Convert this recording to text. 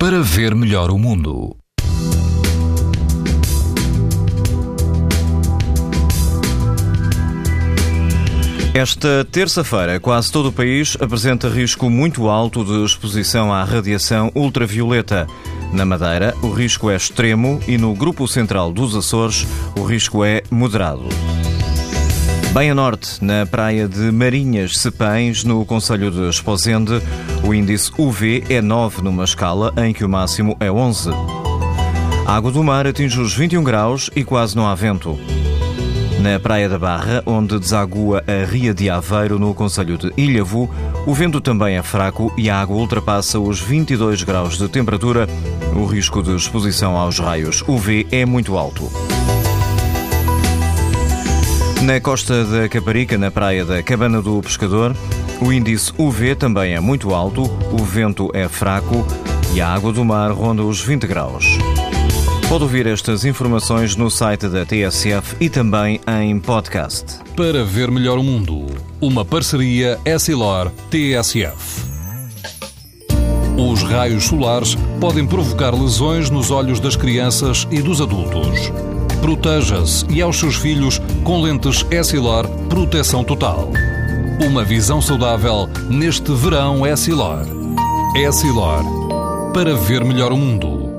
para ver melhor o mundo. Esta terça-feira, quase todo o país apresenta risco muito alto de exposição à radiação ultravioleta. Na Madeira, o risco é extremo e no Grupo Central dos Açores, o risco é moderado. Bem a norte, na praia de Marinhas Sepães, no Conselho de Esposende, o índice UV é 9 numa escala em que o máximo é 11. A água do mar atinge os 21 graus e quase não há vento. Na Praia da Barra, onde desagua a Ria de Aveiro, no Conselho de Ilhavo, o vento também é fraco e a água ultrapassa os 22 graus de temperatura. O risco de exposição aos raios UV é muito alto. Na costa da Caparica, na praia da Cabana do Pescador, o índice UV também é muito alto, o vento é fraco e a água do mar ronda os 20 graus. Pode ouvir estas informações no site da TSF e também em podcast. Para ver melhor o mundo, uma parceria Essilor-TSF. Os raios solares podem provocar lesões nos olhos das crianças e dos adultos. Proteja-se e aos seus filhos com lentes Essilor Proteção Total. Uma visão saudável neste verão Essilor. Essilor. Para ver melhor o mundo.